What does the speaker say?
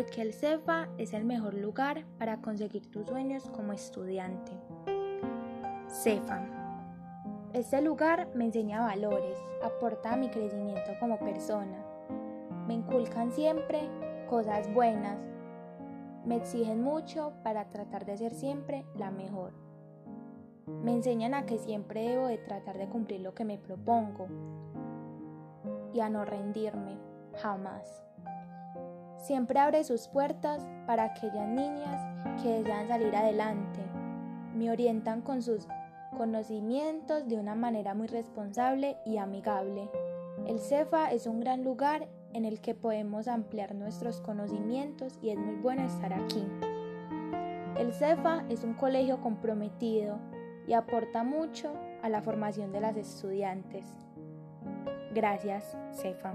porque el CEFA es el mejor lugar para conseguir tus sueños como estudiante. CEFA. Este lugar me enseña valores, aporta a mi crecimiento como persona. Me inculcan siempre cosas buenas. Me exigen mucho para tratar de ser siempre la mejor. Me enseñan a que siempre debo de tratar de cumplir lo que me propongo y a no rendirme, jamás. Siempre abre sus puertas para aquellas niñas que desean salir adelante. Me orientan con sus conocimientos de una manera muy responsable y amigable. El CEFA es un gran lugar en el que podemos ampliar nuestros conocimientos y es muy bueno estar aquí. El CEFA es un colegio comprometido y aporta mucho a la formación de las estudiantes. Gracias, CEFA.